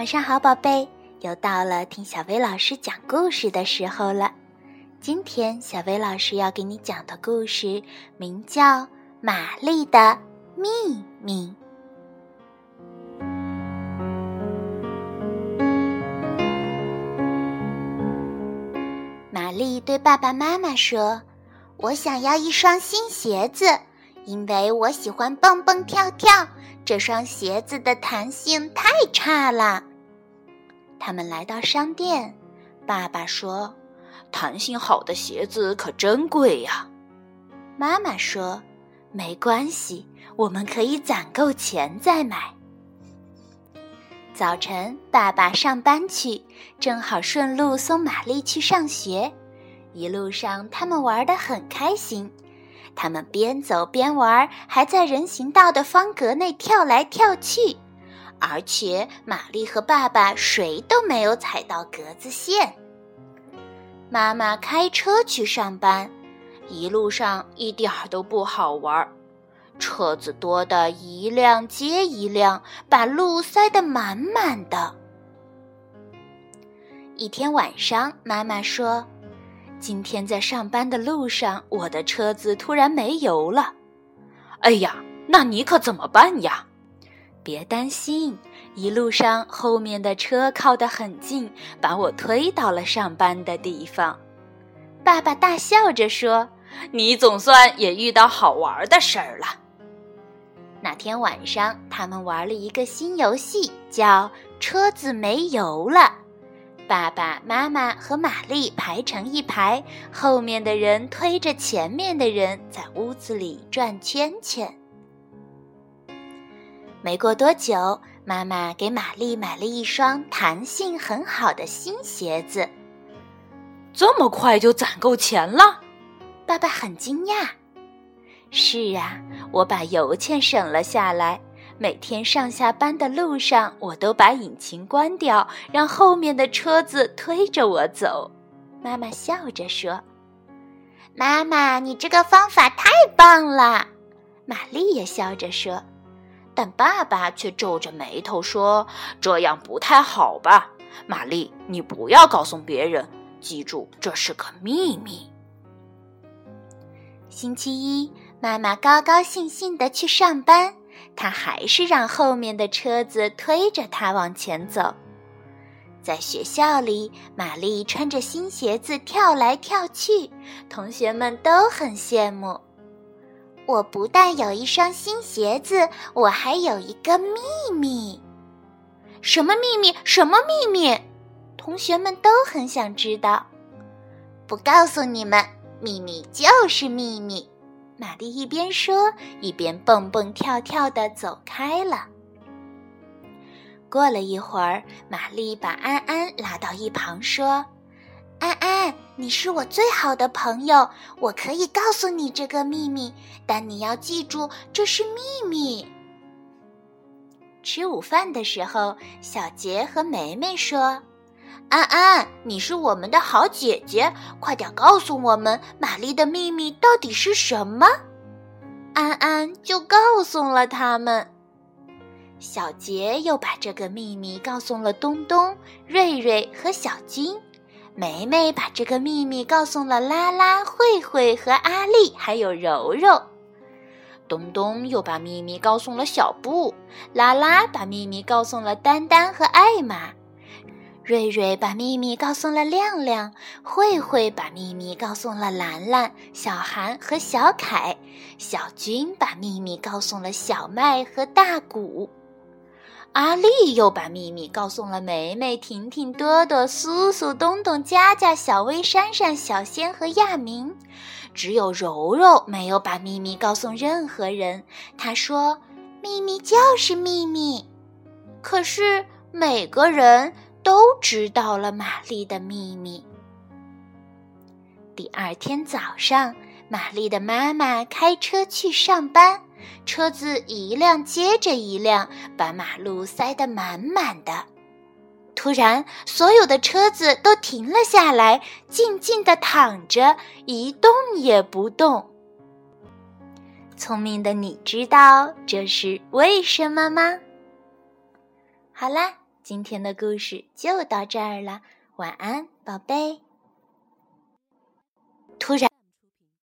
晚上好，宝贝，又到了听小薇老师讲故事的时候了。今天小薇老师要给你讲的故事名叫《玛丽的秘密》。玛丽对爸爸妈妈说：“我想要一双新鞋子，因为我喜欢蹦蹦跳跳。这双鞋子的弹性太差了。”他们来到商店，爸爸说：“弹性好的鞋子可真贵呀。”妈妈说：“没关系，我们可以攒够钱再买。”早晨，爸爸上班去，正好顺路送玛丽去上学。一路上，他们玩得很开心。他们边走边玩，还在人行道的方格内跳来跳去。而且，玛丽和爸爸谁都没有踩到格子线。妈妈开车去上班，一路上一点儿都不好玩，车子多的一辆接一辆，把路塞得满满的。一天晚上，妈妈说：“今天在上班的路上，我的车子突然没油了。哎呀，那你可怎么办呀？”别担心，一路上后面的车靠得很近，把我推到了上班的地方。爸爸大笑着说：“你总算也遇到好玩的事儿了。”那天晚上，他们玩了一个新游戏，叫“车子没油了”。爸爸妈妈和玛丽排成一排，后面的人推着前面的人，在屋子里转圈圈。没过多久，妈妈给玛丽买了一双弹性很好的新鞋子。这么快就攒够钱了？爸爸很惊讶。是啊，我把油钱省了下来。每天上下班的路上，我都把引擎关掉，让后面的车子推着我走。妈妈笑着说：“妈妈，你这个方法太棒了。”玛丽也笑着说。但爸爸却皱着眉头说：“这样不太好吧，玛丽，你不要告诉别人，记住这是个秘密。”星期一，妈妈高高兴兴的去上班，她还是让后面的车子推着她往前走。在学校里，玛丽穿着新鞋子跳来跳去，同学们都很羡慕。我不但有一双新鞋子，我还有一个秘密。什么秘密？什么秘密？同学们都很想知道。不告诉你们，秘密就是秘密。玛丽一边说，一边蹦蹦跳跳的走开了。过了一会儿，玛丽把安安拉到一旁说。安安，你是我最好的朋友，我可以告诉你这个秘密，但你要记住这是秘密。吃午饭的时候，小杰和梅梅说：“安安，你是我们的好姐姐，快点告诉我们玛丽的秘密到底是什么。”安安就告诉了他们。小杰又把这个秘密告诉了东东、瑞瑞和小金。梅梅把这个秘密告诉了拉拉、慧慧和阿丽，还有柔柔。东东又把秘密告诉了小布，拉拉把秘密告诉了丹丹和艾玛，瑞瑞把秘密告诉了亮亮，慧慧把秘密告诉了兰兰、小韩和小凯，小军把秘密告诉了小麦和大谷。阿丽又把秘密告诉了梅梅、婷婷、多多、苏苏、东东、佳佳、小薇、珊珊、小仙和亚明，只有柔柔没有把秘密告诉任何人。她说：“秘密就是秘密。”可是每个人都知道了玛丽的秘密。第二天早上，玛丽的妈妈开车去上班。车子一辆接着一辆，把马路塞得满满的。突然，所有的车子都停了下来，静静地躺着，一动也不动。聪明的你知道这是为什么吗？好啦，今天的故事就到这儿了，晚安，宝贝。突然。